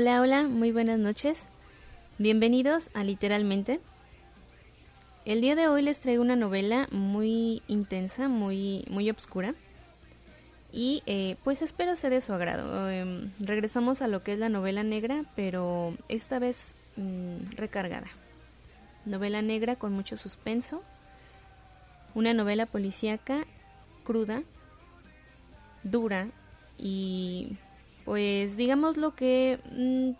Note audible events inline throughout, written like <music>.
Hola, hola, muy buenas noches. Bienvenidos a Literalmente. El día de hoy les traigo una novela muy intensa, muy, muy obscura. Y eh, pues espero sea de su agrado. Em, regresamos a lo que es la novela negra, pero esta vez mm, recargada. Novela negra con mucho suspenso. Una novela policíaca cruda, dura y pues digamos lo que mm,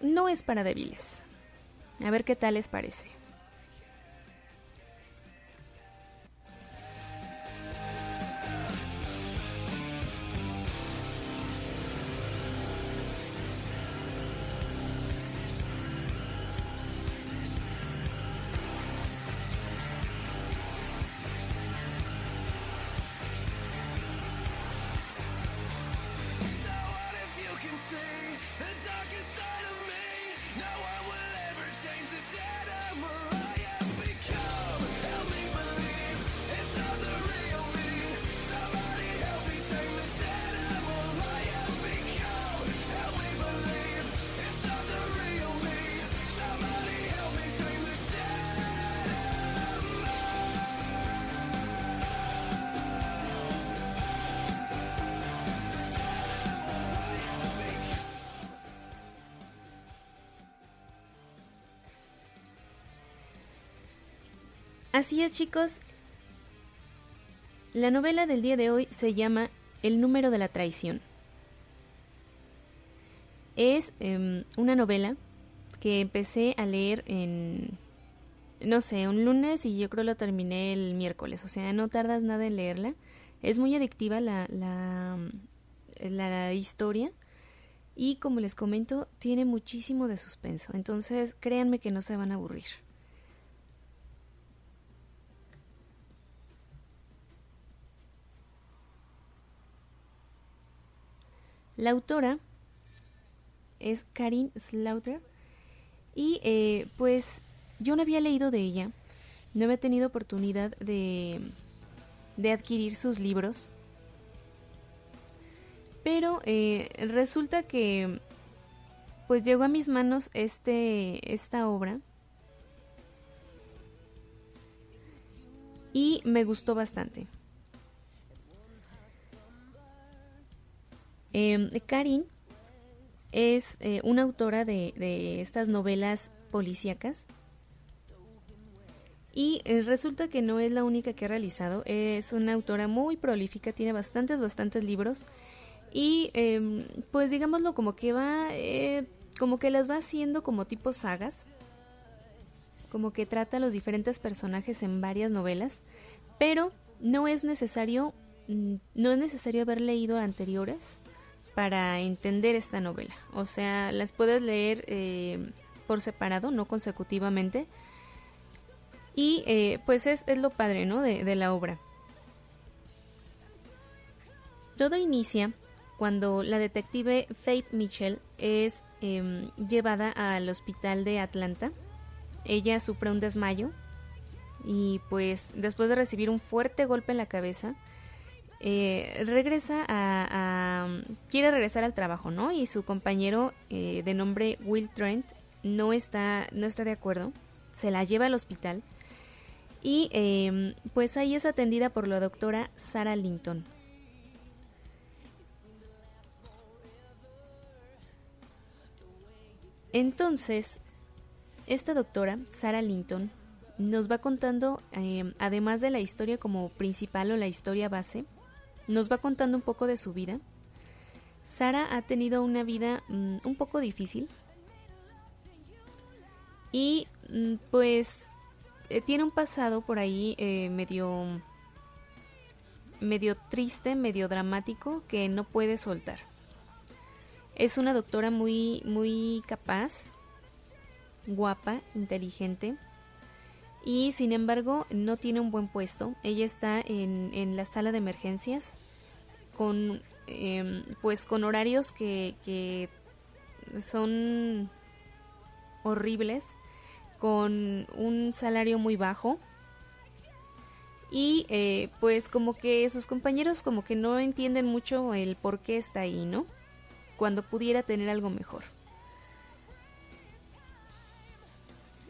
no es para débiles. A ver qué tal les parece. Así es chicos, la novela del día de hoy se llama El número de la traición. Es em, una novela que empecé a leer en, no sé, un lunes y yo creo lo terminé el miércoles, o sea, no tardas nada en leerla. Es muy adictiva la, la, la historia y como les comento, tiene muchísimo de suspenso, entonces créanme que no se van a aburrir. La autora es Karin Slaughter. Y eh, pues yo no había leído de ella, no había tenido oportunidad de, de adquirir sus libros, pero eh, resulta que pues llegó a mis manos este, esta obra. Y me gustó bastante. Eh, Karin es eh, una autora de, estas novelas policíacas. Y eh, resulta que no es la única que ha realizado, es una autora muy prolífica, tiene bastantes, bastantes libros. Y em, pues digámoslo como que va, eh, como que las va haciendo como tipo sagas, como que trata a los diferentes personajes en varias novelas, pero no es necesario, mm, no es necesario haber leído anteriores para entender esta novela. O sea, las puedes leer eh, por separado, no consecutivamente. Y eh, pues es, lo padre, ¿no? De, la obra. Todo inicia cuando la detective Faith Mitchell es em, llevada al hospital de Atlanta. Ella sufre un desmayo y pues después de recibir un fuerte golpe en la cabeza, eh, regresa a, quiere regresar al trabajo, ¿no? Y su compañero eh, de nombre Will Trent no está, no está de acuerdo, se la lleva al hospital y em, pues ahí es atendida por la doctora Sarah Linton. Entonces, esta doctora, Sarah Linton, nos va contando, em, además de la historia como principal o la historia base, nos va contando un poco de su vida. Sara ha tenido una vida mm, un poco difícil y mm, pues eh, tiene un pasado por ahí eh, medio medio triste, medio dramático que no puede soltar. Es una doctora muy muy capaz, guapa, inteligente y sin embargo no tiene un buen puesto. Ella está en, en la sala de emergencias con em, pues con horarios que, que son horribles, con un salario muy bajo y eh, pues como que sus compañeros como que no entienden mucho el por qué está ahí, ¿no? cuando pudiera tener algo mejor.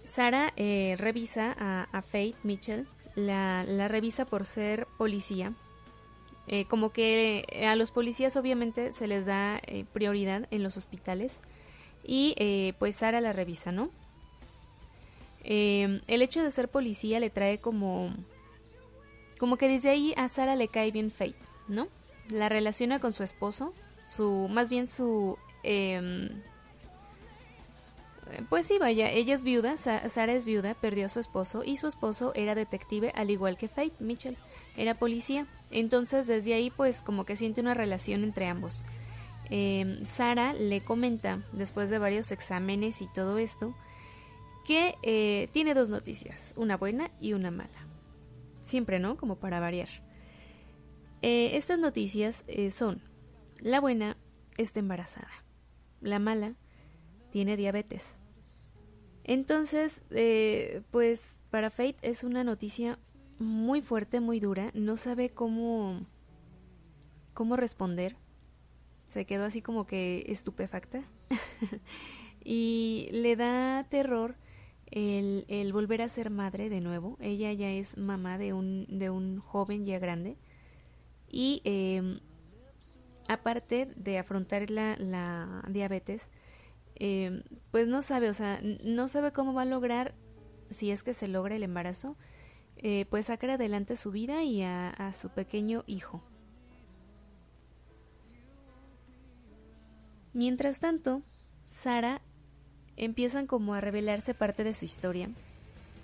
Sara eh, revisa a, Faith Mitchell, la, revisa por ser policía. Eh, como que a los policías obviamente se les da eh, prioridad en los hospitales y eh, pues Sara la revisa, ¿no? el hecho de ser policía le trae como como que desde ahí a Sara le cae bien Faith, ¿no? La relaciona con su esposo, su más bien su eh, pues sí, vaya, ella es viuda, Sara es viuda, perdió a su esposo y su esposo era detective al igual que Faith Mitchell, era policía. Entonces desde ahí pues como que siente una relación entre ambos. Eh, Sara le comenta, después de varios exámenes y todo esto, que eh, tiene dos noticias, una buena y una mala. Siempre, ¿no? Como para variar. Eh, estas noticias son, la buena está embarazada, la mala tiene diabetes. Entonces, eh, pues para Faith es una noticia muy fuerte, muy dura. No sabe cómo, cómo responder. Se quedó así como que estupefacta. <laughs> y le da terror el, volver a ser madre de nuevo. Ella ya es mamá de un, de un joven ya grande. Y eh, aparte de afrontar la diabetes, eh, pues no sabe, o sea, no sabe cómo va a lograr, si es que se logra el embarazo, eh, pues sacar adelante su vida y a, su pequeño hijo. Mientras tanto, Sara empiezan como a revelarse parte de su historia.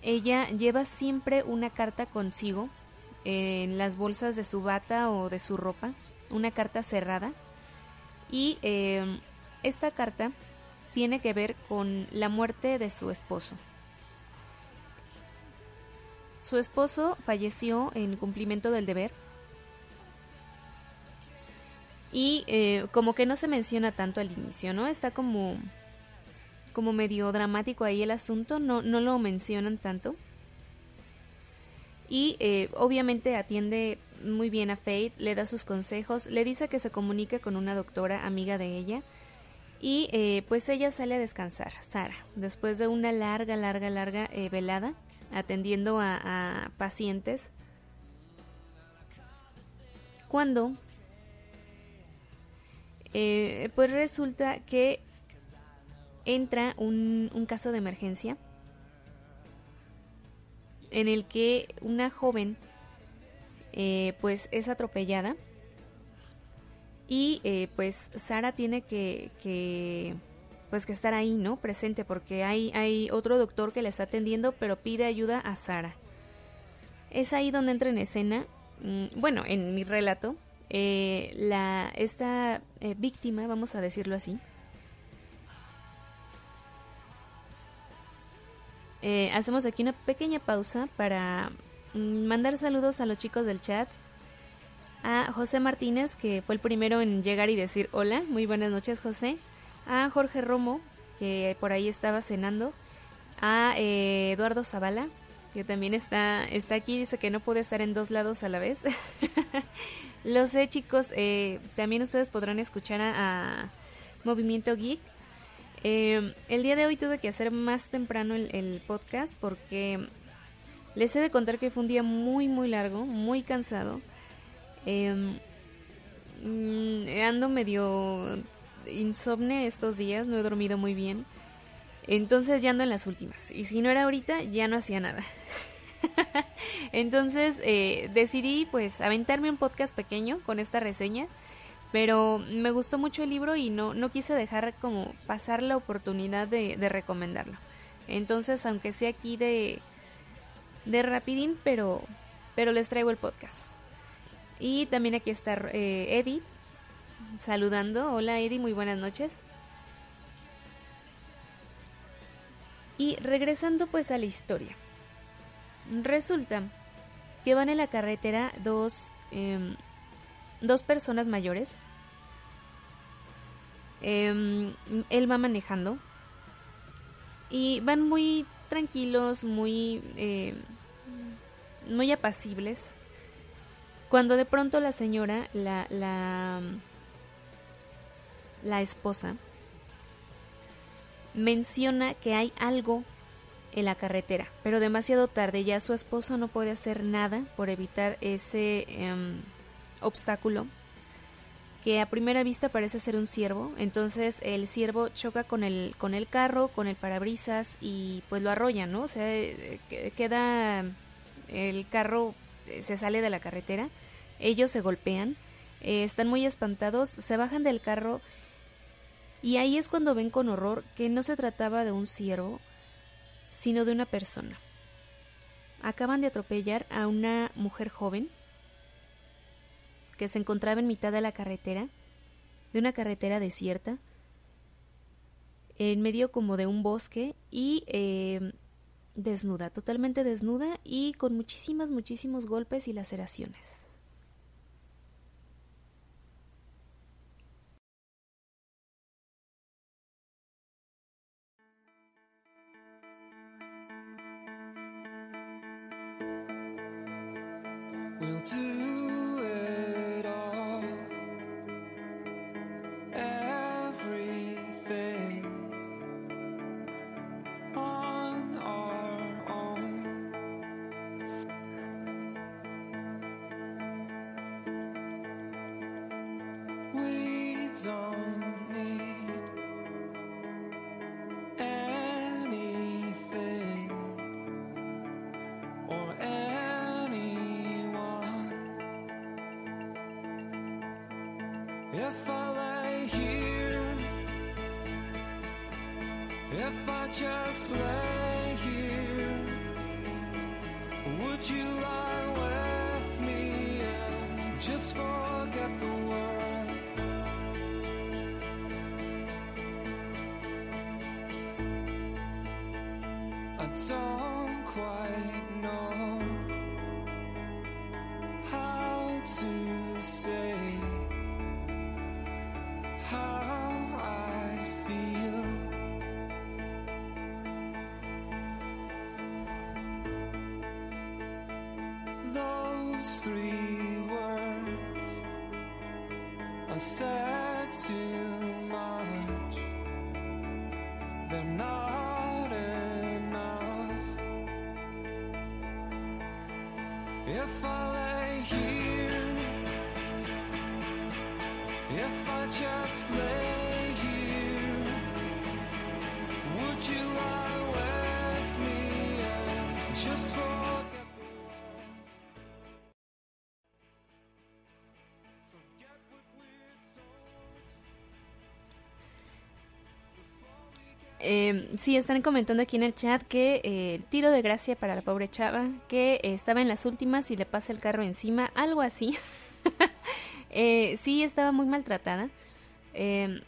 Ella lleva siempre una carta consigo en las bolsas de su bata o de su ropa, una carta cerrada. Y eh, esta carta tiene que ver con la muerte de su esposo. Su esposo falleció en cumplimiento del deber y eh, como que no se menciona tanto al inicio, ¿no? Está como como medio dramático ahí el asunto, no, no lo mencionan tanto. Y eh, obviamente atiende muy bien a Faith, le da sus consejos, le dice que se comunique con una doctora amiga de ella y eh, pues ella sale a descansar, Sara, después de una larga, larga, larga eh, velada, atendiendo a, pacientes. Cuando, eh, pues resulta que entra un, un caso de emergencia en el que una joven pues es atropellada y eh, pues Sara tiene que, que, pues que estar ahí, ¿no? Presente porque hay, hay otro doctor que le está atendiendo pero pide ayuda a Sara. Es ahí donde entra en escena, mm, bueno, en mi relato, eh, la, esta eh, víctima, vamos a decirlo así, hacemos aquí una pequeña pausa para mm, mandar saludos a los chicos del chat a José Martínez, que fue el primero en llegar y decir hola, muy buenas noches José, a Jorge Romo, que por ahí estaba cenando, a eh, Eduardo Zavala, que también está, está aquí, dice que no puede estar en dos lados a la vez. <laughs> Lo sé chicos, eh, también ustedes podrán escuchar a, Movimiento Geek. Eh, el día de hoy tuve que hacer más temprano el, el podcast porque les he de contar que fue un día muy muy largo, muy cansado Em, mm, ando medio insomne estos días, no he dormido muy bien. Entonces ya ando en las últimas. Y si no era ahorita, ya no hacía nada. <laughs> Entonces eh, decidí pues aventarme un podcast pequeño con esta reseña. Pero me gustó mucho el libro y no, no quise dejar como pasar la oportunidad de, de recomendarlo. Entonces, aunque sea aquí de, de rapidín, pero, pero les traigo el podcast. Y también aquí está eh, Eddie saludando. Hola Eddie, muy buenas noches. Y regresando pues a la historia. Resulta que van en la carretera dos, em, dos personas mayores. Em, él va manejando. Y van muy tranquilos, muy, em, muy apacibles cuando de pronto la señora, la, la, la esposa, menciona que hay algo en la carretera, pero demasiado tarde, ya su esposo no puede hacer nada por evitar ese em, obstáculo que a primera vista parece ser un ciervo, entonces el ciervo choca con el, con el carro, con el parabrisas y pues lo arrolla, ¿no? O sea, eh, queda el carro, eh, se sale de la carretera, ellos se golpean, eh, están muy espantados, se bajan del carro y ahí es cuando ven con horror que no se trataba de un ciervo, sino de una persona. Acaban de atropellar a una mujer joven que se encontraba en mitad de la carretera, de una carretera desierta, en medio como de un bosque y eh, desnuda, totalmente desnuda y con muchísimas, muchísimos golpes y laceraciones. not enough. If I lay here, if I just lay. Eh, sí, están comentando aquí en el chat que eh, tiro de gracia para la pobre chava, que eh, estaba en las últimas y le pasa el carro encima, algo así. <laughs> eh, sí, estaba muy maltratada. Em,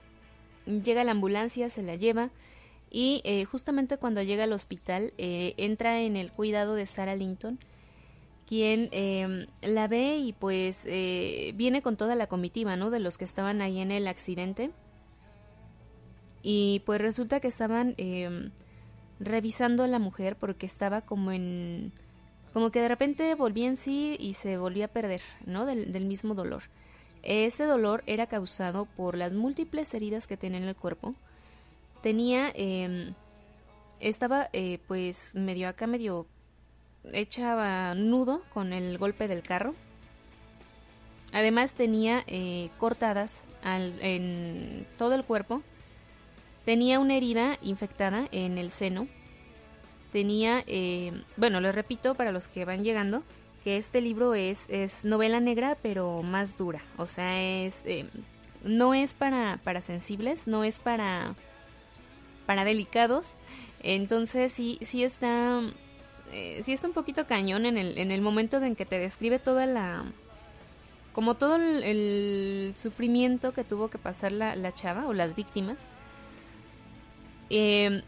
llega la ambulancia, se la lleva y justamente cuando llega al hospital entra en el cuidado de Sarah Linton, quien em, la ve y pues viene con toda la comitiva, ¿no? De los que estaban ahí en el accidente y pues resulta que estaban eh, revisando a la mujer porque estaba como en... como que de repente volvía en sí y se volvía a perder, ¿no? Del, mismo dolor. Ese dolor era causado por las múltiples heridas que tenía en el cuerpo. Tenía... Eh, estaba eh, pues medio acá, medio hecha nudo con el golpe del carro. Además tenía eh, cortadas al, en todo el cuerpo Tenía una herida infectada en el seno. Tenía, eh, bueno, lo repito para los que van llegando, que este libro es, es novela negra, pero más dura. O sea, es eh, no es para, para sensibles, no es para, para delicados. Entonces sí, sí está, eh, sí está un poquito cañón en el, en el momento en que te describe toda la, como todo el, sufrimiento que tuvo que pasar la, la chava o las víctimas eh...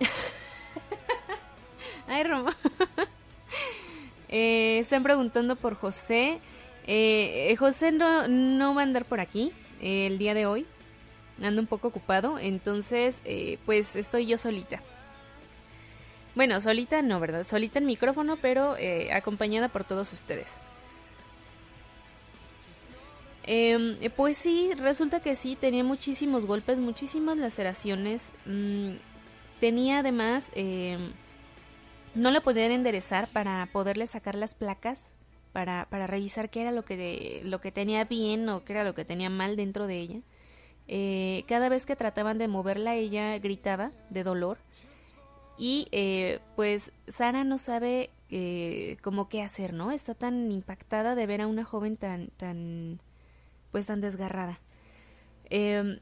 <laughs> Ay, Roma. <laughs> eh, están preguntando por José. Eh, eh, José no, no va a andar por aquí eh, el día de hoy. Ando un poco ocupado. Entonces, eh, pues estoy yo solita. Bueno, solita no, ¿verdad? Solita en micrófono, pero acompañada por todos ustedes. Em, pues sí, resulta que sí, tenía muchísimos golpes, muchísimas laceraciones. Mm, tenía además, em, no le podían enderezar para poderle sacar las placas, para, para revisar qué era lo que, lo que tenía bien o qué era lo que tenía mal dentro de ella. Eh, cada vez que trataban de moverla, ella gritaba de dolor. Y eh, pues Sara no sabe eh, cómo qué hacer, ¿no? Está tan impactada de ver a una joven tan, tan, pues tan desgarrada. Em,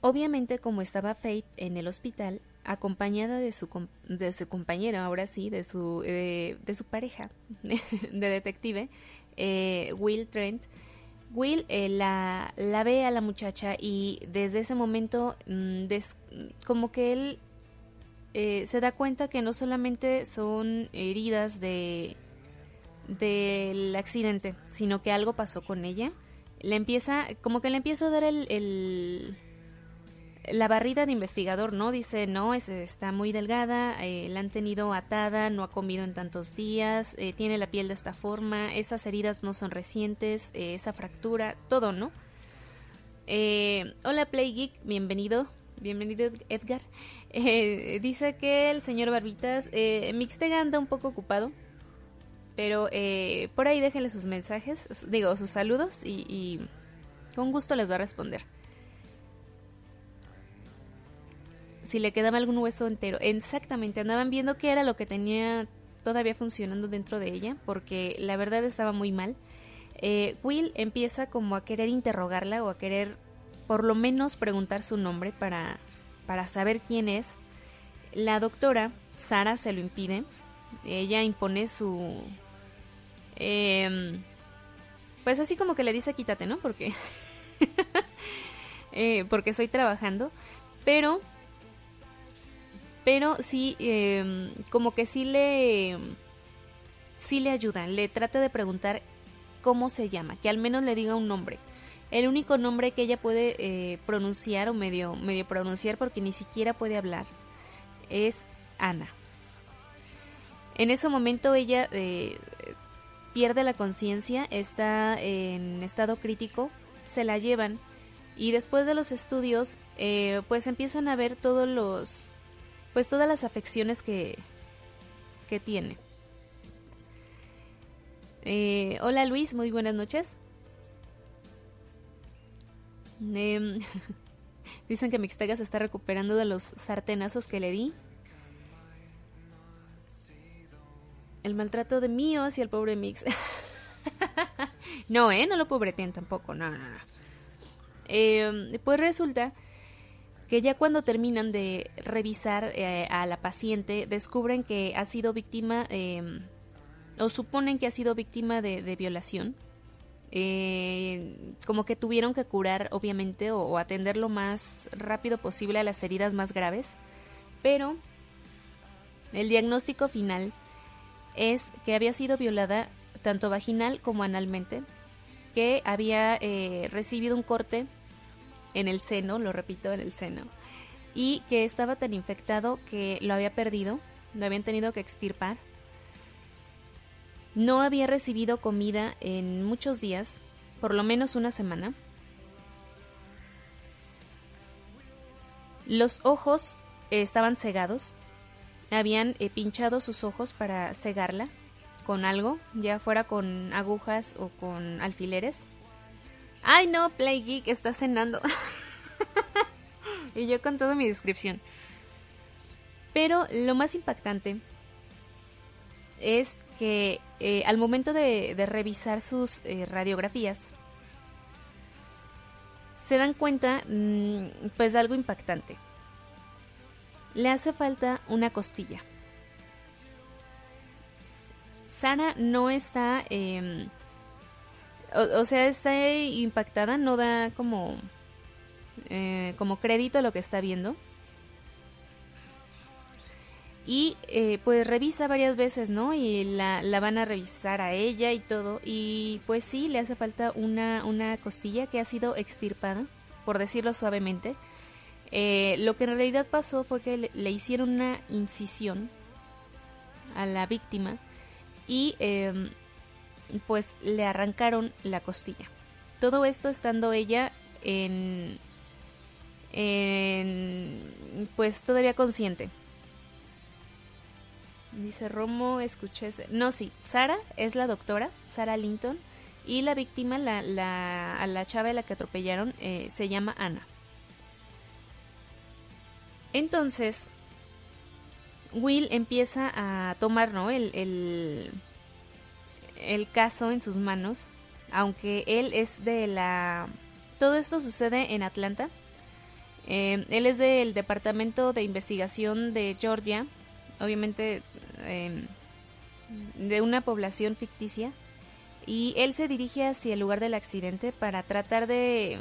obviamente, como estaba Faith en el hospital, acompañada de su, de su compañero, ahora sí, de su, de su pareja <laughs> de detective, Will Trent, Will eh, la, la, ve a la muchacha y desde ese momento mm, como que él eh, se da cuenta que no solamente son heridas de del accidente, sino que algo pasó con ella. Le empieza, como que le empieza a dar el la barrida de investigador, ¿no? Dice, no, es, está muy delgada, eh, la han tenido atada, no ha comido en tantos días, eh, tiene la piel de esta forma, esas heridas no son recientes, eh, esa fractura, todo, ¿no? hola Play Geek, bienvenido, bienvenido Edgar. <laughs> dice que el señor Barbitas, Mixtega anda un poco ocupado, pero por ahí déjenle sus mensajes, digo, sus saludos y, y con gusto les va a responder. si le quedaba algún hueso entero. Exactamente, andaban viendo qué era lo que tenía todavía funcionando dentro de ella, porque la verdad estaba muy mal. Eh, Will empieza como a querer interrogarla o a querer por lo menos preguntar su nombre para, para saber quién es. La doctora, Sara, se lo impide. Ella impone su... Em, pues así como que le dice quítate, ¿no? Porque... <laughs> eh, porque estoy trabajando. Pero pero sí, em, como que sí le, sí le ayuda, le trata de preguntar cómo se llama, que al menos le diga un nombre. El único nombre que ella puede eh, pronunciar o medio, medio pronunciar porque ni siquiera puede hablar es Ana. En ese momento ella eh, pierde la conciencia, está en estado crítico, se la llevan y después de los estudios eh, pues empiezan a ver todos los pues todas las afecciones que, que tiene. Eh, hola Luis, muy buenas noches. Em, <laughs> dicen que Mixtega se está recuperando de los sartenazos que le di. El maltrato de mío hacia el pobre Mix. <laughs> no, ¿eh? No lo pobreteen tampoco. No, no, no. Em, pues resulta que ya cuando terminan de revisar eh, a la paciente descubren que ha sido víctima em, o suponen que ha sido víctima de, violación. Eh, como que tuvieron que curar obviamente o, atender lo más rápido posible a las heridas más graves, pero el diagnóstico final es que había sido violada tanto vaginal como analmente, que había eh, recibido un corte en el seno, lo repito, en el seno, y que estaba tan infectado que lo había perdido, lo habían tenido que extirpar. No había recibido comida en muchos días, por lo menos una semana. Los ojos estaban cegados, habían eh, pinchado sus ojos para cegarla con algo, ya fuera con agujas o con alfileres. Ay, no, Play Geek está cenando. <laughs> y yo con toda mi descripción. Pero lo más impactante es que eh, al momento de, revisar sus eh, radiografías, se dan cuenta mm, pues de algo impactante. Le hace falta una costilla. Sara no está em, o, sea, está impactada, no da como, eh, como crédito a lo que está viendo. Y eh, pues revisa varias veces, ¿no? Y la, la, van a revisar a ella y todo. Y pues sí, le hace falta una, una costilla que ha sido extirpada, por decirlo suavemente. Eh, lo que en realidad pasó fue que le, hicieron una incisión a la víctima y em, pues le arrancaron la costilla. Todo esto estando ella en, en pues todavía consciente. Dice Romo, escuché. No, sí, Sara es la doctora, Sara Linton, y la víctima, la, la, a la chava de la que atropellaron, eh, se llama Ana. Entonces, Will empieza a tomar ¿no? el, el, el caso en sus manos, aunque él es de la... Todo esto sucede en Atlanta. Eh, él es del Departamento de Investigación de Georgia, obviamente em, de una población ficticia, y él se dirige hacia el lugar del accidente para tratar de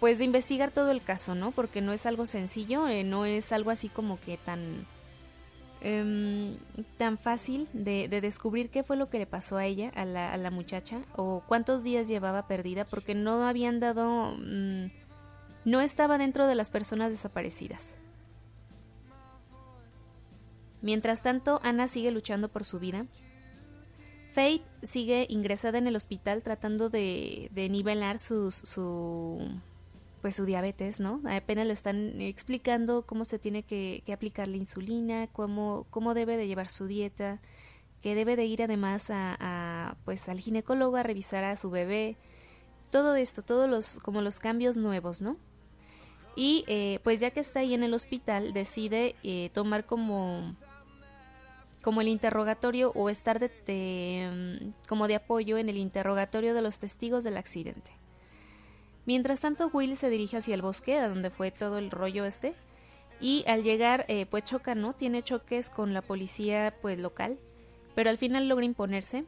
pues de investigar todo el caso, ¿no? Porque no es algo sencillo, eh, no es algo así como que tan em, tan fácil de, descubrir qué fue lo que le pasó a ella, a la, a la muchacha, o cuántos días llevaba perdida, porque no habían dado, mm, no estaba dentro de las personas desaparecidas. Mientras tanto, Ana sigue luchando por su vida. Faith sigue ingresada en el hospital tratando de, nivelar su, pues su diabetes, ¿no? Apenas le están explicando cómo se tiene que, aplicar la insulina, cómo, cómo debe de llevar su dieta, que debe de ir además a, pues al ginecólogo a revisar a su bebé, todo esto, todos los como los cambios nuevos, ¿no? Y eh, pues ya que está ahí en el hospital decide eh, tomar como como el interrogatorio o estar de, mm, como de apoyo en el interrogatorio de los testigos del accidente. Mientras tanto, Will se dirige hacia el bosque, a donde fue todo el rollo este, y al llegar, eh, pues choca, ¿no? Tiene choques con la policía, pues local, pero al final logra imponerse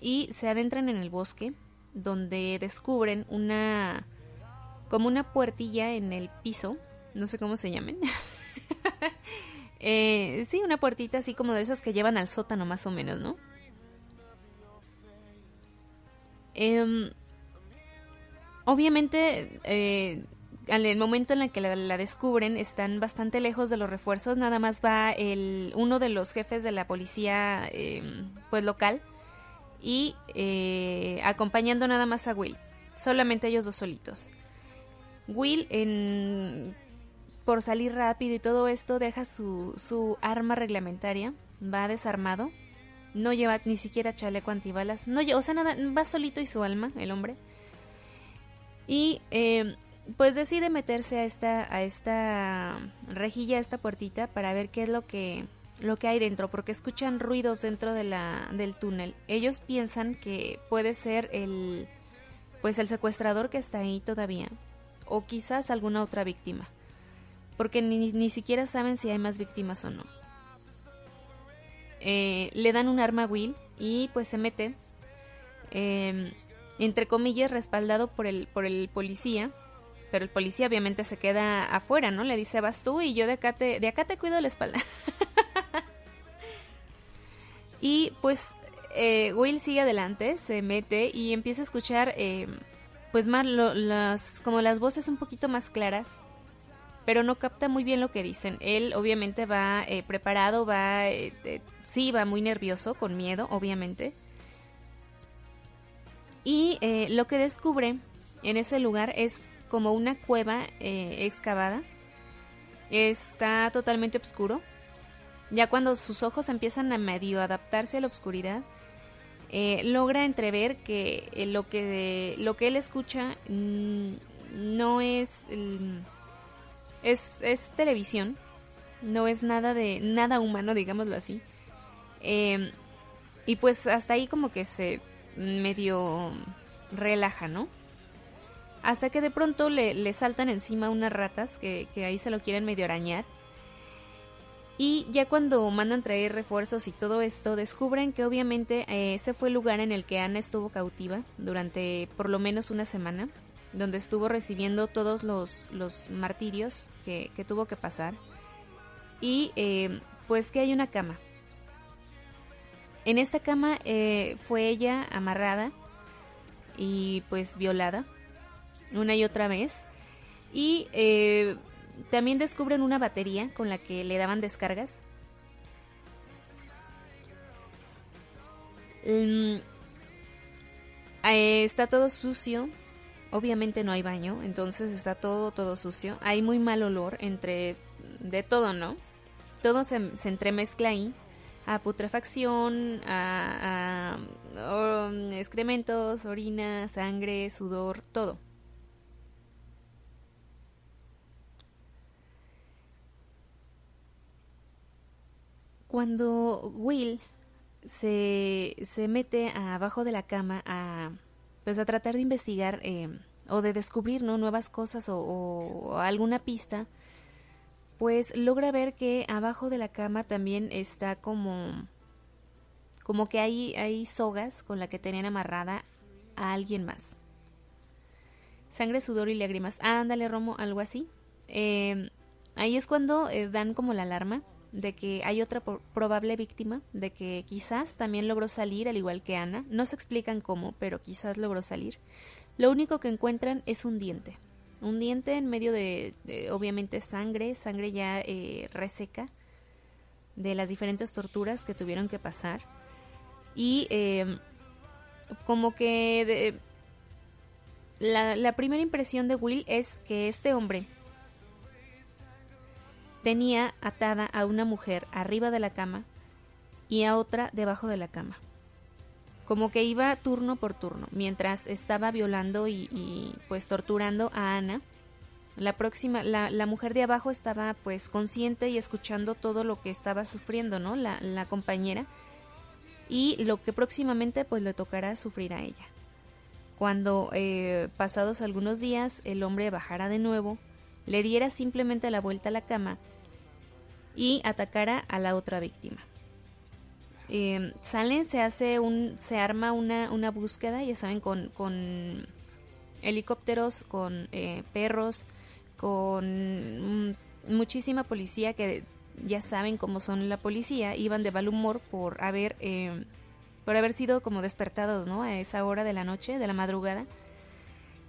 y se adentran en el bosque, donde descubren una, como una puertilla en el piso, no sé cómo se llamen. <laughs> Eh, sí, una puertita así como de esas que llevan al sótano más o menos, ¿no? Em, obviamente, eh, en el momento en el que la, descubren, están bastante lejos de los refuerzos. Nada más va el, uno de los jefes de la policía, em, pues local, y eh, acompañando nada más a Will. Solamente ellos dos solitos. Will en por salir rápido y todo esto, deja su, su arma reglamentaria, va desarmado, no lleva ni siquiera chaleco antibalas, no, o sea, nada, va solito y su alma, el hombre. Y eh, pues decide meterse a esta, a esta rejilla, a esta puertita, para ver qué es lo que, lo que hay dentro, porque escuchan ruidos dentro de la, del túnel. Ellos piensan que puede ser el, pues el secuestrador que está ahí todavía, o quizás alguna otra víctima porque ni, ni siquiera saben si hay más víctimas o no. Eh, le dan un arma a Will y pues se mete, em, entre comillas, respaldado por el, por el policía, pero el policía obviamente se queda afuera, ¿no? Le dice, vas tú y yo de acá te, de acá te cuido la espalda. <laughs> y pues eh, Will sigue adelante, se mete y empieza a escuchar em, pues más las, como las voces un poquito más claras pero no capta muy bien lo que dicen. Él obviamente va eh, preparado, va, eh, sí, va muy nervioso, con miedo, obviamente. Y eh, lo que descubre en ese lugar es como una cueva excavada. Está totalmente oscuro. Ya cuando sus ojos empiezan a medio adaptarse a la oscuridad, logra entrever que lo que lo que él escucha mm, no es es, es televisión, no es nada de nada humano, digámoslo así. Em, y pues hasta ahí como que se medio relaja, ¿no? Hasta que de pronto le, saltan encima unas ratas que, que, ahí se lo quieren medio arañar. Y ya cuando mandan traer refuerzos y todo esto, descubren que obviamente eh, ese fue el lugar en el que Ana estuvo cautiva durante por lo menos una semana donde estuvo recibiendo todos los, los martirios que, tuvo que pasar. Y eh, pues que hay una cama. En esta cama eh, fue ella amarrada y pues violada una y otra vez. Y eh, también descubren una batería con la que le daban descargas. Mm, eh, está todo sucio. Obviamente no hay baño, entonces está todo, todo sucio. Hay muy mal olor entre de todo, ¿no? Todo se, se entremezcla ahí a putrefacción, a, um, excrementos, orina, sangre, sudor, todo. Cuando Will se, se mete abajo de la cama a, pues a tratar de investigar eh, o de descubrir ¿no? nuevas cosas o alguna pista, pues logra ver que abajo de la cama también está como como que hay, hay sogas con la que tenían amarrada a alguien más. Sangre, sudor y lágrimas. ándale, Romo, algo así. Em, ahí es cuando eh, dan como la alarma de que hay otra probable víctima, de que quizás también logró salir al igual que Ana. No se explican cómo, pero quizás logró salir. Lo único que encuentran es un diente un diente en medio de, obviamente sangre, sangre ya eh, reseca de las diferentes torturas que tuvieron que pasar. Y em, como que la, la primera impresión de Will es que este hombre tenía atada a una mujer arriba de la cama y a otra debajo de la cama como que iba turno por turno, mientras estaba violando y, pues torturando a Ana. La próxima, la, mujer de abajo estaba pues consciente y escuchando todo lo que estaba sufriendo, ¿no? La, la compañera. Y lo que próximamente pues le tocará sufrir a ella. Cuando eh, pasados algunos días el hombre bajara de nuevo, le diera simplemente la vuelta a la cama y atacara a la otra víctima eh, salen, se hace un, se arma una, una búsqueda, ya saben, con, con helicópteros, con eh, perros, con muchísima policía que ya saben cómo son la policía, iban de mal humor por haber, eh, por haber sido como despertados, ¿no? A esa hora de la noche, de la madrugada.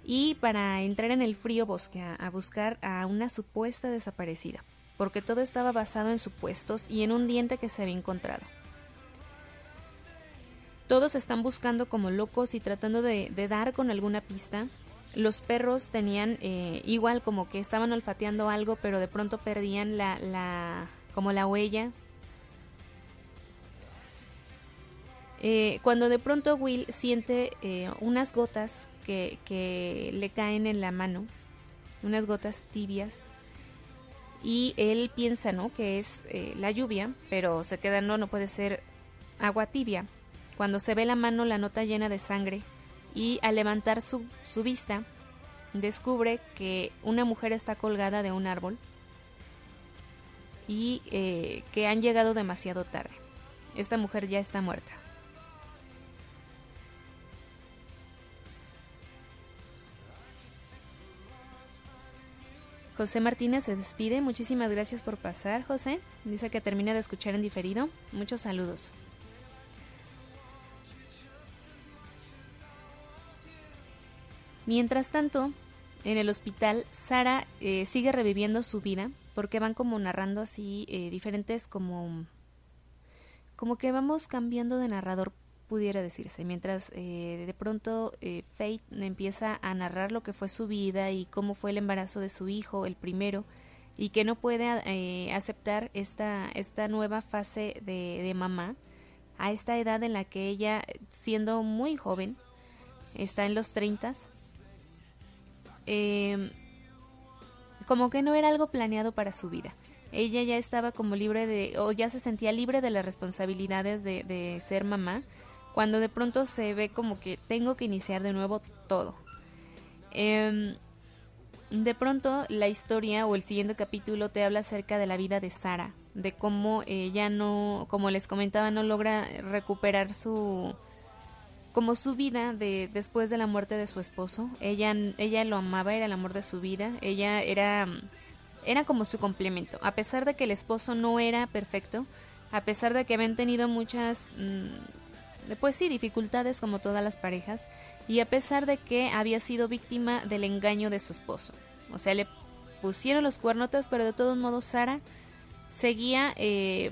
Y para entrar en el frío bosque a buscar a una supuesta desaparecida, porque todo estaba basado en supuestos y en un diente que se había encontrado. Todos están buscando como locos y tratando de, dar con alguna pista. Los perros tenían eh, igual como que estaban olfateando algo, pero de pronto perdían la, la como la huella. Eh, cuando de pronto Will siente eh, unas gotas que, que, le caen en la mano, unas gotas tibias, y él piensa, ¿no? Que es la lluvia, pero se queda, no, no puede ser agua tibia. Cuando se ve la mano la nota llena de sangre y al levantar su, su vista descubre que una mujer está colgada de un árbol y eh, que han llegado demasiado tarde. Esta mujer ya está muerta. José Martínez se despide. Muchísimas gracias por pasar, José. Dice que termina de escuchar en diferido. Muchos saludos. Mientras tanto, en el hospital, Sara eh, sigue reviviendo su vida porque van como narrando así eh, diferentes como como que vamos cambiando de narrador pudiera decirse. Mientras eh, de pronto Faith empieza a narrar lo que fue su vida y cómo fue el embarazo de su hijo el primero y que no puede aceptar esta esta nueva fase de, de mamá a esta edad en la que ella siendo muy joven está en los treintas eh, como que no era algo planeado para su vida. Ella ya estaba como libre de, o ya se sentía libre de las responsabilidades de, ser mamá, cuando de pronto se ve como que tengo que iniciar de nuevo todo. Em, de pronto la historia o el siguiente capítulo te habla acerca de la vida de Sara, de cómo ella no, como les comentaba, no logra recuperar su, como su vida de después de la muerte de su esposo. Ella, ella lo amaba, era el amor de su vida. Ella era, era como su complemento. A pesar de que el esposo no era perfecto, a pesar de que habían tenido muchas, mm, pues sí, dificultades como todas las parejas, y a pesar de que había sido víctima del engaño de su esposo. O sea, le pusieron los cuernotes, pero de todos modos Sara seguía... Eh,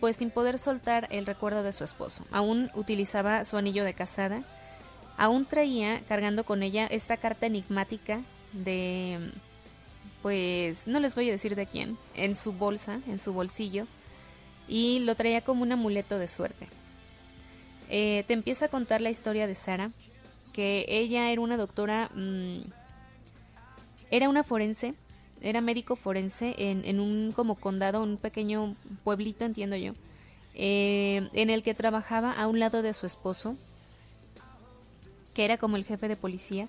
pues sin poder soltar el recuerdo de su esposo. Aún utilizaba su anillo de casada, aún traía cargando con ella esta carta enigmática de, pues no les voy a decir de quién, en su bolsa, en su bolsillo, y lo traía como un amuleto de suerte. Eh, te empieza a contar la historia de Sara, que ella era una doctora, mm, era una forense, era médico forense en, en, un como condado, un pequeño pueblito, entiendo yo, eh, en el que trabajaba a un lado de su esposo, que era como el jefe de policía,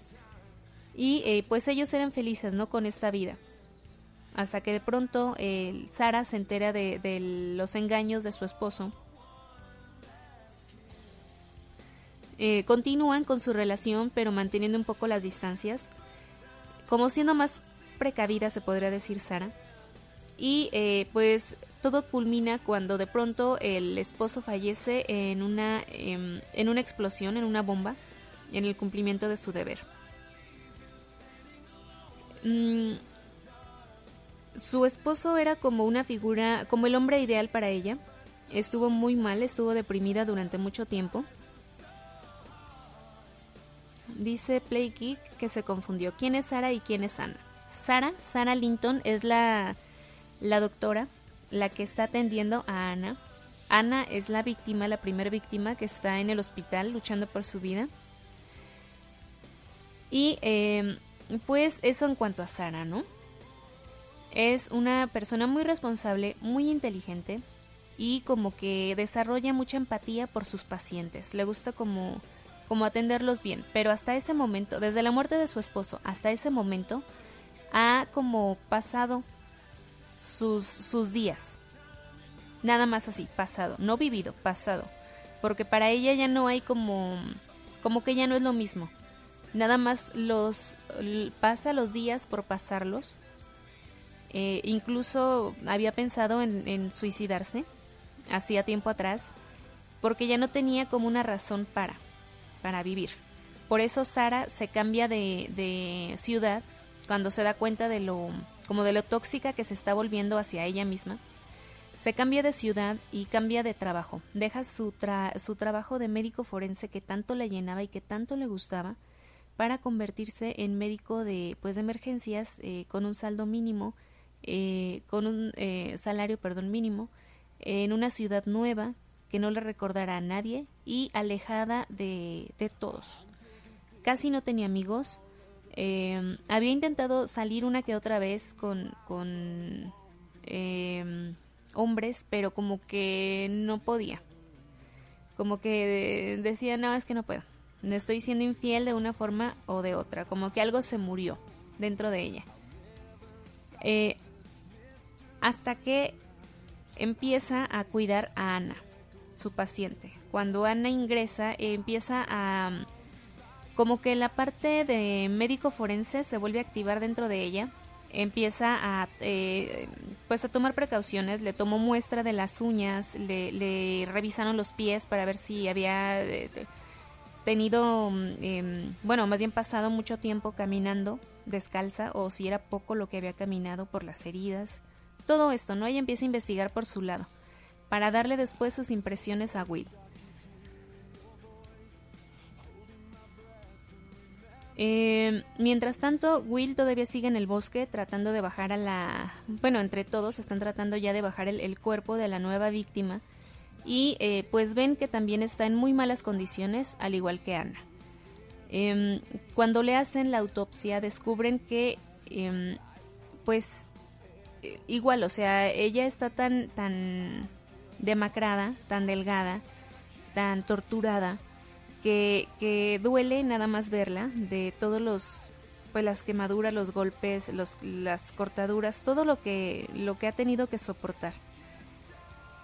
y eh, pues ellos eran felices, ¿no? Con esta vida. Hasta que de pronto Sara se entera de, los engaños de su esposo Eh, continúan con su relación pero manteniendo un poco las distancias, como siendo más precavida se podría decir Sara. Y eh, pues todo culmina cuando de pronto el esposo fallece en una, em, en una explosión, en una bomba, en el cumplimiento de su deber. Mm, su esposo era como una figura, como el hombre ideal para ella. Estuvo muy mal, estuvo deprimida durante mucho tiempo Dice Play que se confundió. ¿Quién es Sara y quién es Ana? Sara, Sara Linton es la, la doctora, la que está atendiendo a Ana. Ana es la víctima, la primera víctima que está en el hospital luchando por su vida. Y em, pues eso en cuanto a Sara, ¿no? Es una persona muy responsable, muy inteligente y como que desarrolla mucha empatía por sus pacientes. Le gusta como como atenderlos bien, pero hasta ese momento, desde la muerte de su esposo hasta ese momento, ha como pasado sus, sus días. Nada más así, pasado, no vivido, pasado. Porque para ella ya no hay como, como que ya no es lo mismo. Nada más los pasa los días por pasarlos. Eh, incluso había pensado en, en suicidarse hacía tiempo atrás, porque ya no tenía como una razón para para vivir. Por eso Sara se cambia de, de ciudad cuando se da cuenta de lo como de lo tóxica que se está volviendo hacia ella misma. Se cambia de ciudad y cambia de trabajo. Deja su, su trabajo de médico forense que tanto le llenaba y que tanto le gustaba para convertirse en médico de pues de emergencias eh, con un saldo mínimo, eh, con un eh, salario perdón mínimo en una ciudad nueva que no le recordara a nadie y alejada de, de todos. Casi no tenía amigos. Eh, había intentado salir una que otra vez con, eh, hombres, pero como que no podía. Como que decía, no, es que no puedo. Estoy siendo infiel de una forma o de otra. Como que algo se murió dentro de ella. Eh, hasta que empieza a cuidar a Ana su paciente. Cuando Ana ingresa, empieza a como que la parte de médico forense se vuelve a activar dentro de ella empieza a eh, pues a tomar precauciones le tomó muestra de las uñas le, revisaron los pies para ver si había eh, tenido em, bueno más bien pasado mucho tiempo caminando descalza o si era poco lo que había caminado por las heridas todo esto no ella empieza a investigar por su lado para darle después sus impresiones a Will. Eh, mientras tanto, Will todavía sigue en el bosque tratando de bajar a la... Bueno, entre todos están tratando ya de bajar el, cuerpo de la nueva víctima y eh, pues ven que también está en muy malas condiciones, al igual que Ana. Em, cuando le hacen la autopsia descubren que em, pues igual, o sea, ella está tan, tan demacrada, tan delgada, tan torturada, que, duele nada más verla, de todos los pues las quemaduras, los golpes, los, las cortaduras, todo lo que, lo que ha tenido que soportar.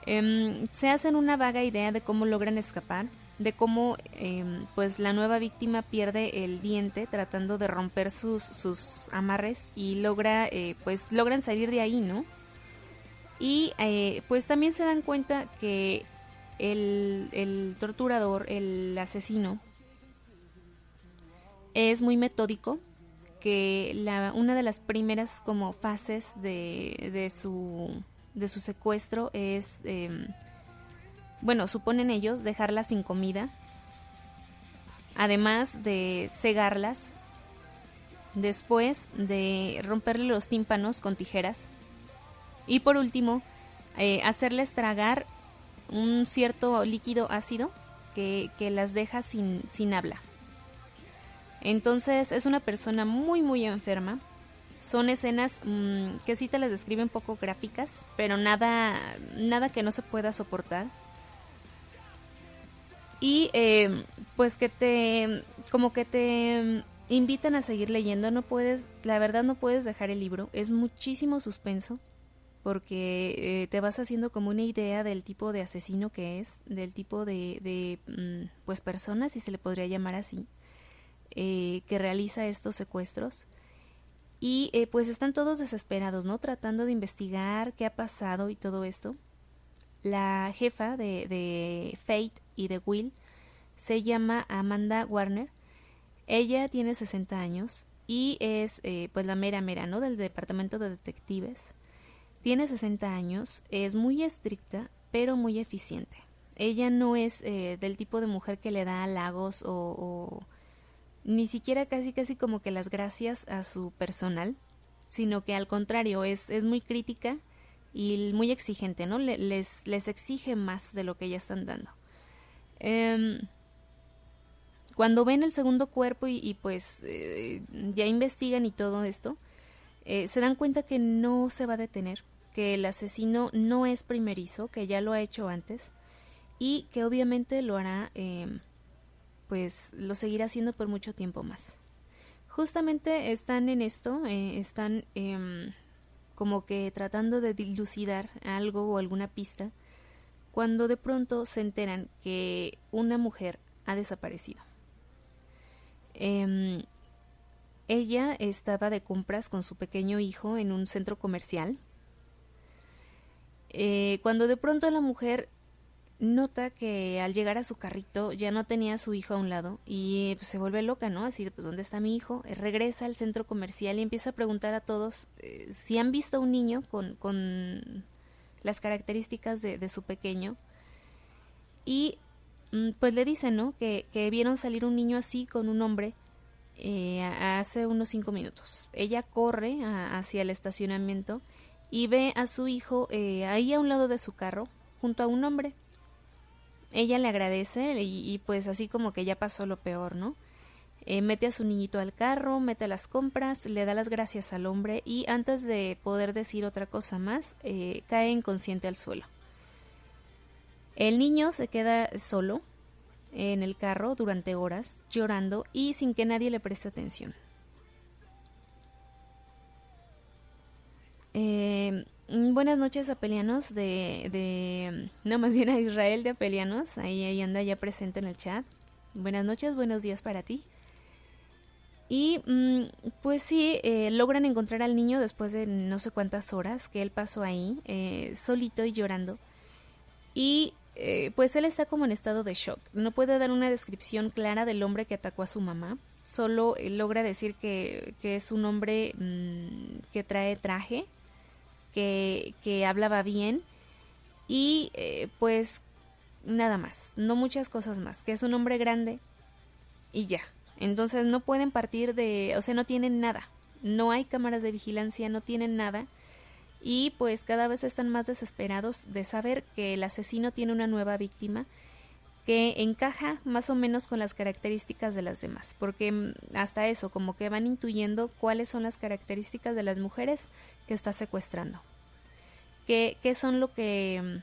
Em, se hacen una vaga idea de cómo logran escapar, de cómo em, pues la nueva víctima pierde el diente tratando de romper sus, sus amarres y logra eh, pues logran salir de ahí, ¿no? Y eh, pues también se dan cuenta que el, torturador, el asesino, es muy metódico, que la, una de las primeras como fases de, de, su, de su secuestro es em, bueno, suponen ellos, dejarlas sin comida, además de cegarlas, después de romperle los tímpanos con tijeras y por último, eh, hacerles tragar un cierto líquido ácido que, las deja sin, sin habla. Entonces es una persona muy muy enferma. Son escenas mm, que sí te las describen poco gráficas, pero nada, nada que no se pueda soportar. Y eh, pues que te, como que te invitan a seguir leyendo. No puedes, la verdad no puedes dejar el libro. Es muchísimo suspenso porque eh, te vas haciendo como una idea del tipo de asesino que es, del tipo de, mm, pues persona, si se le podría llamar así, eh, que realiza estos secuestros. Y eh, pues están todos desesperados, ¿no? Tratando de investigar qué ha pasado y todo esto. La jefa de, de Fate y de Will se llama Amanda Warner. Ella tiene 60 años y es pues la mera mera, ¿no? Del departamento de detectives tiene 60 años, es muy estricta, pero muy eficiente. Ella no es eh, del tipo de mujer que le da halagos o, o, ni siquiera casi casi como que las gracias a su personal, sino que al contrario es, es muy crítica y muy exigente, ¿no? les, les exige más de lo que ya están dando. Em, cuando ven el segundo cuerpo y, pues eh, ya investigan y todo esto, eh, se dan cuenta que no se va a detener, que el asesino no es primerizo, que ya lo ha hecho antes y que obviamente lo hará, eh, pues lo seguirá haciendo por mucho tiempo más. Justamente están en esto, eh, están em, como que tratando de dilucidar algo o alguna pista, cuando de pronto se enteran que una mujer ha desaparecido. Em, ella estaba de compras con su pequeño hijo en un centro comercial eh, cuando de pronto la mujer nota que al llegar a su carrito ya no tenía a su hijo a un lado y pues, se vuelve loca, ¿no? Así de, pues, ¿dónde está mi hijo? Eh, regresa al centro comercial y empieza a preguntar a todos eh, si han visto a un niño con, con las características de, de su pequeño. Y mm, pues le dicen, ¿no? Que, que, vieron salir un niño así con un hombre hace unos cinco minutos. Ella corre hacia el estacionamiento y ve a su hijo eh, ahí a un lado de su carro, junto a un hombre. Ella le agradece y, pues así como que ya pasó lo peor, ¿no? Eh, mete a su niñito al carro, mete las compras, le da las gracias al hombre y antes de poder decir otra cosa más, eh, cae inconsciente al suelo. El niño se queda solo en el carro durante horas, llorando y sin que nadie le preste atención. Eh, buenas noches, apelianos de, de. No, más bien a Israel de apelianos. Ahí, ahí anda ya presente en el chat. Buenas noches, buenos días para ti. Y mm, pues sí, eh, logran encontrar al niño después de no sé cuántas horas que él pasó ahí, eh, solito y llorando. Y eh, pues él está como en estado de shock. No puede dar una descripción clara del hombre que atacó a su mamá. Solo logra decir que, que es un hombre mm, que trae traje, que, que hablaba bien y eh, pues nada más, no muchas cosas más, que es un hombre grande y ya. Entonces no pueden partir de, o sea, no tienen nada, no hay cámaras de vigilancia, no tienen nada y pues cada vez están más desesperados de saber que el asesino tiene una nueva víctima que encaja más o menos con las características de las demás, porque mm, hasta eso, como que van intuyendo cuáles son las características de las mujeres que está secuestrando, qué, qué son lo que,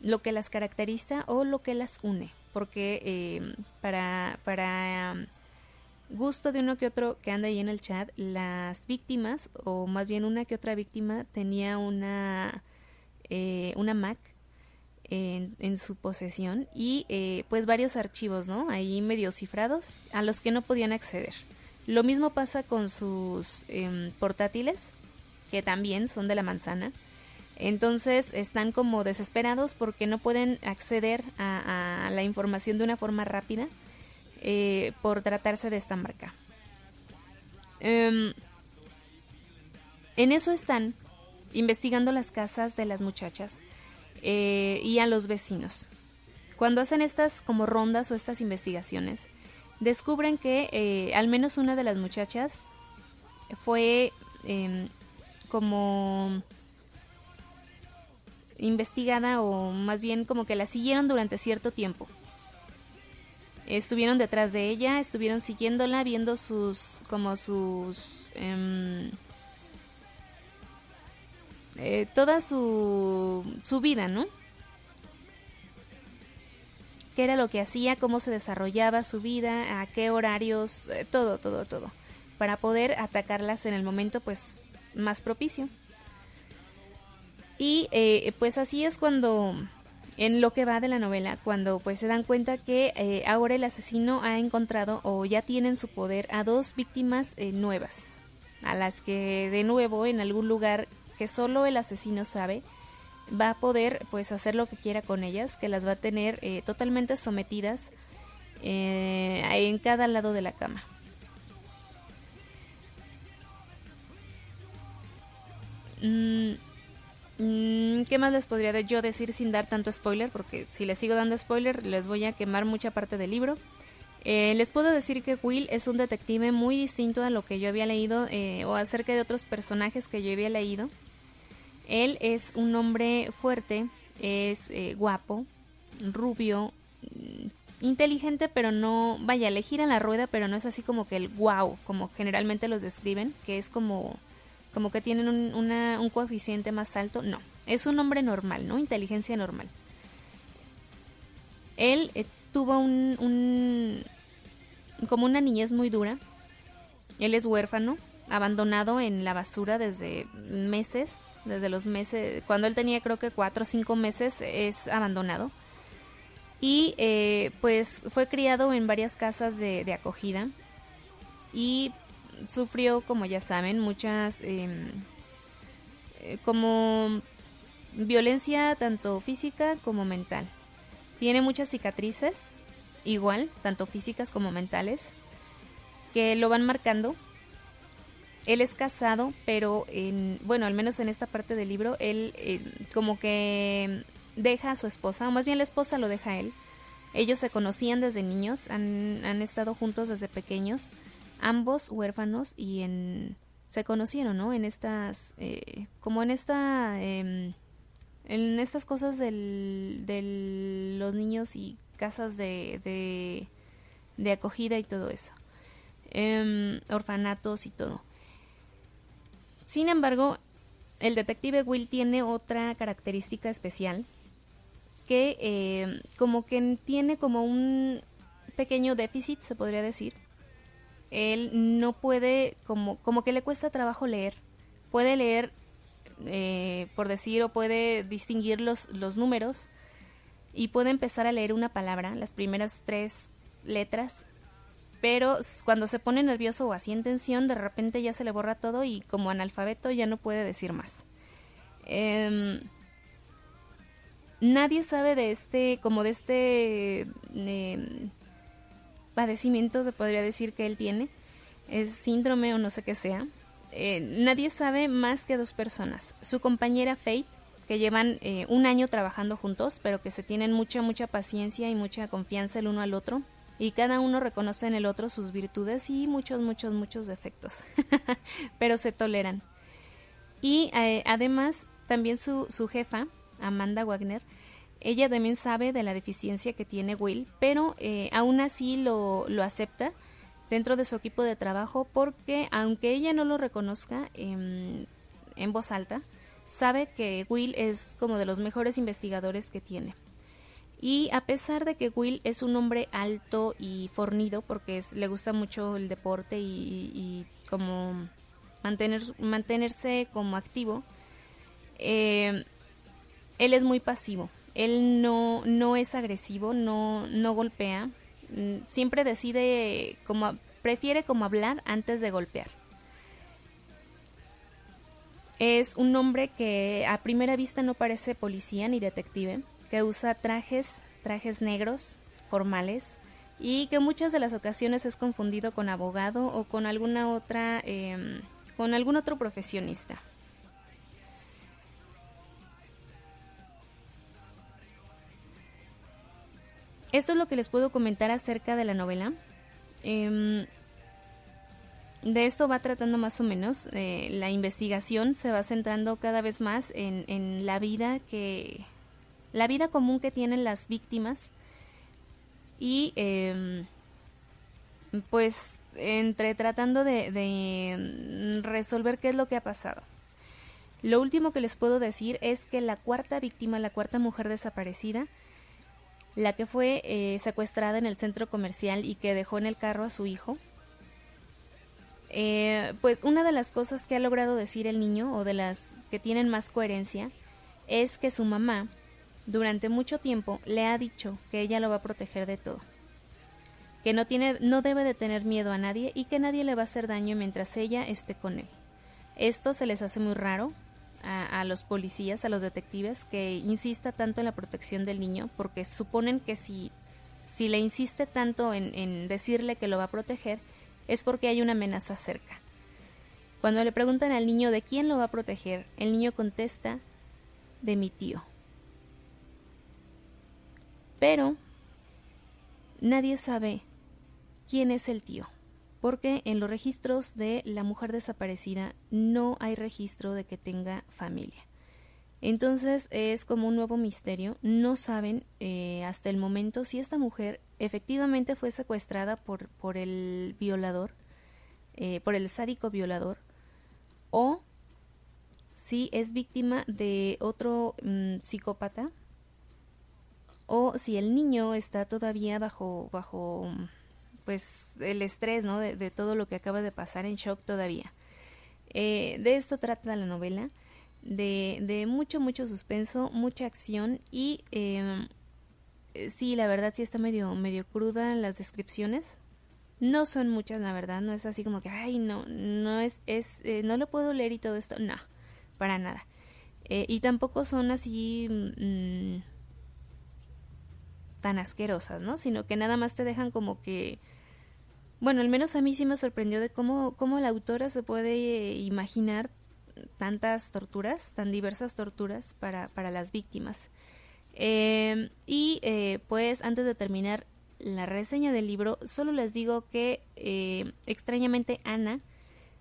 mm, lo que las caracteriza o lo que las une, porque eh, para, para gusto de uno que otro que anda ahí en el chat, las víctimas, o más bien una que otra víctima, tenía una, eh, una Mac en, su posesión y eh, pues varios archivos, ¿no? Ahí medio cifrados a los que no podían acceder. Lo mismo pasa con sus em, portátiles, que también son de la manzana. Entonces están como desesperados porque no pueden acceder a, la información de una forma rápida eh, por tratarse de esta marca. Em, en eso están investigando las casas de las muchachas eh, y a los vecinos. cuando hacen estas como rondas o estas investigaciones, descubren que eh, al menos una de las muchachas fue em, como investigada o más bien como que la siguieron durante cierto tiempo. Estuvieron detrás de ella, estuvieron siguiéndola, viendo sus como sus em, eh, toda su, su vida, ¿no? qué era lo que hacía, cómo se desarrollaba su vida, a qué horarios, eh, todo, todo, todo, para poder atacarlas en el momento pues más propicio. Y eh, pues así es cuando, en lo que va de la novela, cuando pues se dan cuenta que eh, ahora el asesino ha encontrado o ya tiene en su poder a dos víctimas nuevas, a las que de nuevo en algún lugar que solo el asesino sabe, va a poder pues hacer lo que quiera con ellas, que las va a tener eh, totalmente sometidas eh, en cada lado de la cama. Mm, ¿Qué más les podría yo decir sin dar tanto spoiler? Porque si les sigo dando spoiler les voy a quemar mucha parte del libro. Eh, les puedo decir que Will es un detective muy distinto a lo que yo había leído o acerca de otros personajes que yo había leído. Él es un hombre fuerte, es eh, guapo, rubio, mm, inteligente, pero no, vaya, le gira la rueda, pero no es así como que el wow, como generalmente los describen, que es como, como que tienen un, coeficiente más alto. No, es un hombre normal, ¿no? Inteligencia normal. Él eh, tuvo un, un, como una niñez muy dura. Él es huérfano, abandonado en la basura desde meses desde los meses, cuando él tenía creo que cuatro o cinco meses es abandonado. Y eh, pues fue criado en varias casas de, acogida y sufrió, como ya saben, muchas em, eh, como violencia tanto física como mental. Tiene muchas cicatrices, igual, tanto físicas como mentales, que lo van marcando él es casado, pero en, bueno, al menos en esta parte del libro, él eh, como que deja a su esposa, o más bien la esposa lo deja a él. Ellos se conocían desde niños, han, han estado juntos desde pequeños, ambos huérfanos y en se conocieron, ¿no? En estas, eh, como en esta, em, en estas cosas del, de los niños y casas de, de, acogida y todo eso, em, orfanatos y todo. Sin embargo, el detective Will tiene otra característica especial que eh, como que tiene como un pequeño déficit, se podría decir. Él no puede, como, como que le cuesta trabajo leer. Puede leer, eh, por decir, o puede distinguir los, los números y puede empezar a leer una palabra, las primeras tres letras, pero cuando se pone nervioso o así en tensión, de repente ya se le borra todo y como analfabeto ya no puede decir más. Em, nadie sabe de este, como de este em, padecimiento, se podría decir que él tiene, es síndrome o no sé qué sea. Eh, nadie sabe más que dos personas, su compañera Faith, que llevan eh, un año trabajando juntos, pero que se tienen mucha, mucha paciencia y mucha confianza el uno al otro y cada uno reconoce en el otro sus virtudes y muchos, muchos, muchos defectos, <laughs> pero se toleran. Y eh, además, también su, su jefa, Amanda Wagner, ella también sabe de la deficiencia que tiene Will, pero eh, aún así lo, lo, acepta dentro de su equipo de trabajo porque aunque ella no lo reconozca en voz alta, sabe que Will es como de los mejores investigadores que tiene. Y a pesar de que Will es un hombre alto y fornido, porque le gusta mucho el deporte y, como mantener, mantenerse como activo, eh, él es muy pasivo. Él no, no es agresivo, no, no golpea. Mm, siempre decide como prefiere como hablar antes de golpear. Es un hombre que a primera vista no parece policía ni detective que usa trajes, trajes negros, formales, y que muchas de las ocasiones es confundido con abogado o con alguna otra, em, con algún otro profesionista. Esto es lo que les puedo comentar acerca de la novela. Em, de esto va tratando más o menos. Eh, la investigación se va centrando cada vez más en, la vida que. la vida común que tienen las víctimas. Y em, pues entre tratando de, resolver qué es lo que ha pasado. Lo último que les puedo decir es que la cuarta víctima, la cuarta mujer desaparecida, la que fue eh, secuestrada en el centro comercial y que dejó en el carro a su hijo, eh, pues una de las cosas que ha logrado decir el niño o de las que tienen más coherencia es que su mamá durante mucho tiempo le ha dicho que ella lo va a proteger de todo, que no tiene, no debe de tener miedo a nadie y que nadie le va a hacer daño mientras ella esté con él. Esto se les hace muy raro a, los policías, a los detectives, que insista tanto en la protección del niño, porque suponen que si, si le insiste tanto en, en decirle que lo va a proteger, es porque hay una amenaza cerca. Cuando le preguntan al niño de quién lo va a proteger, el niño contesta de mi tío. Pero nadie sabe quién es el tío, porque en los registros de la mujer desaparecida no hay registro de que tenga familia. Entonces es como un nuevo misterio. No saben eh, hasta el momento si esta mujer efectivamente fue secuestrada por, por el violador, eh, por el sádico violador, o si es víctima de otro mm, psicópata, o si el niño está todavía bajo, bajo pues el estrés ¿no? de, todo lo que acaba de pasar en shock todavía. Eh, de esto trata la novela de, de mucho, mucho suspenso, mucha acción y em, eh, sí, la verdad sí está medio, medio cruda en las descripciones. No son muchas, la verdad, no es así como que, ay, no, no es, es eh, no lo puedo leer y todo esto, no, para nada. Y tampoco son así mm, tan asquerosas, ¿no? Sino que nada más te dejan como que, bueno, al menos a mí sí me sorprendió de cómo, cómo la autora se puede imaginar tantas torturas, tan diversas torturas para, para las víctimas. Em, y eh, pues antes de terminar la reseña del libro, solo les digo que eh, extrañamente Ana,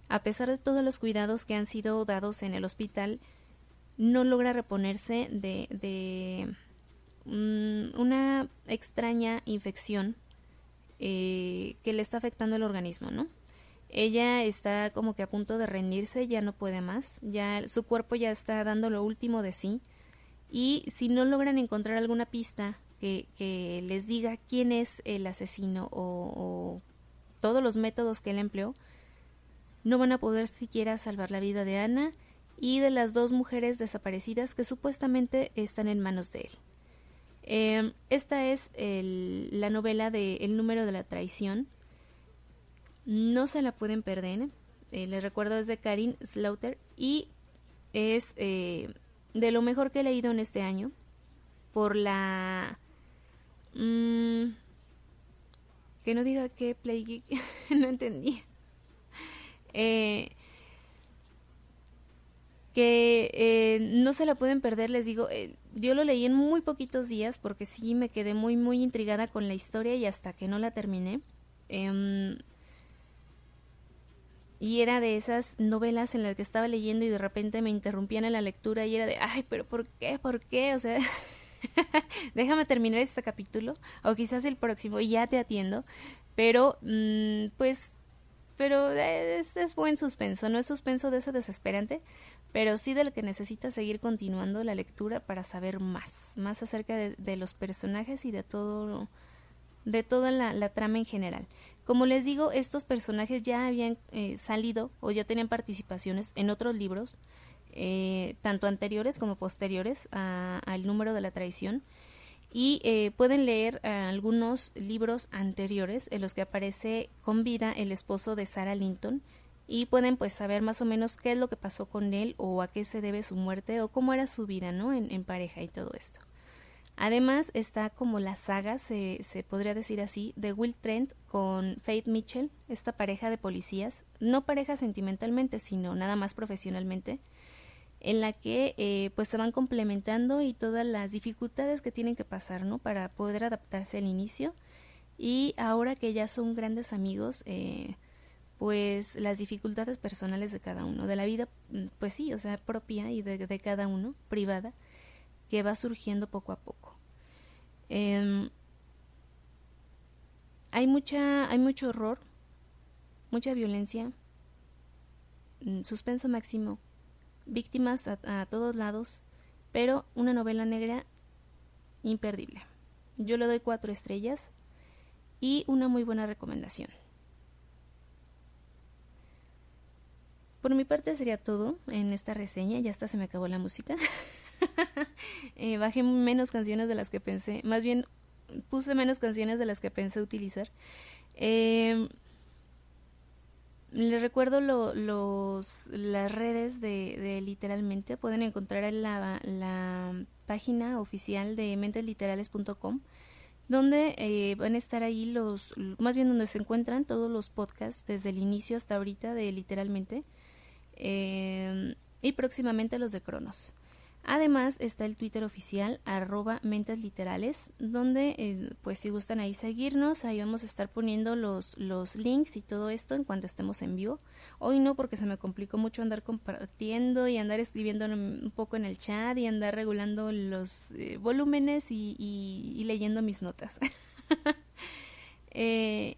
a pesar de todos los cuidados que han sido dados en el hospital, no logra reponerse de, de mm, una extraña infección eh, que le está afectando el organismo, ¿no? Ella está como que a punto de rendirse, ya no puede más, ya su cuerpo ya está dando lo último de sí y si no logran encontrar alguna pista que, les diga quién es el asesino o, o, todos los métodos que él empleó, no van a poder siquiera salvar la vida de Ana y de las dos mujeres desaparecidas que supuestamente están en manos de él. Eh, esta es el, la novela de El número de la traición no se la pueden perder. Eh, les recuerdo es de Karin Slaughter y es eh, de lo mejor que he leído en este año por la... Mm, que no diga que Play <laughs> no entendí. Eh, que no se la pueden perder, les digo, yo lo leí en muy poquitos días porque sí me quedé muy muy intrigada con la historia y hasta que no la terminé. Em, y era de esas novelas en las que estaba leyendo y de repente me interrumpían en la lectura y era de, ay, pero ¿por qué? ¿Por qué? O sea, <laughs> déjame terminar este capítulo o quizás el próximo y ya te atiendo. Pero, mm, pues, pero es, es, buen suspenso, no es suspenso de ese desesperante, pero sí del que necesita seguir continuando la lectura para saber más, más acerca de, los personajes y de todo, de toda la, trama en general. Como les digo, estos personajes ya habían eh, salido o ya tenían participaciones en otros libros, eh, tanto anteriores como posteriores al número de la traición. Y eh, pueden leer algunos libros anteriores en los que aparece con vida el esposo de Sarah Linton y pueden pues saber más o menos qué es lo que pasó con él o a qué se debe su muerte o cómo era su vida, ¿no? en pareja y todo esto. Además está como la saga, se, se, podría decir así, de Will Trent con Faith Mitchell, esta pareja de policías, no pareja sentimentalmente, sino nada más profesionalmente, en la que eh, pues se van complementando y todas las dificultades que tienen que pasar, ¿no? Para poder adaptarse al inicio. Y ahora que ya son grandes amigos, eh, pues las dificultades personales de cada uno, de la vida, mm, pues sí, o sea, propia y de, cada uno, privada, que va surgiendo poco a poco. Em, hay mucha, hay mucho horror, mucha violencia, mm, suspenso máximo, víctimas a, todos lados, pero una novela negra imperdible. Yo le doy cuatro estrellas y una muy buena recomendación. Por mi parte sería todo en esta reseña, ya hasta se me acabó la música. <laughs> eh, bajé menos canciones de las que pensé, más bien puse menos canciones de las que pensé utilizar. Eh, les recuerdo los, las redes de, literalmente, pueden encontrar en la, la página oficial de mentesliterales.com donde eh, van a estar ahí los, más bien donde se encuentran todos los podcasts desde el inicio hasta ahorita de literalmente eh, y próximamente los de Cronos. Además está el Twitter oficial arroba mentes literales, donde eh, pues si gustan ahí seguirnos, ahí vamos a estar poniendo los, los links y todo esto en cuanto estemos en vivo. Hoy no porque se me complicó mucho andar compartiendo y andar escribiendo un poco en el chat y andar regulando los eh, volúmenes y, leyendo mis notas. <laughs> Eh,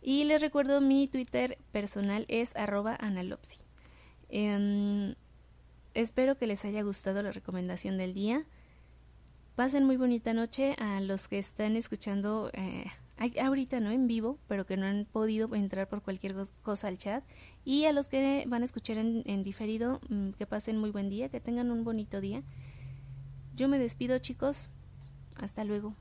y les recuerdo mi Twitter personal es arroba analopsi. Em, Espero que les haya gustado la recomendación del día. Pasen muy bonita noche a los que están escuchando eh, ahorita, ¿no? En vivo, pero que no han podido entrar por cualquier cosa al chat. Y a los que van a escuchar en, en diferido, mm, que pasen muy buen día, que tengan un bonito día. Yo me despido, chicos. Hasta luego.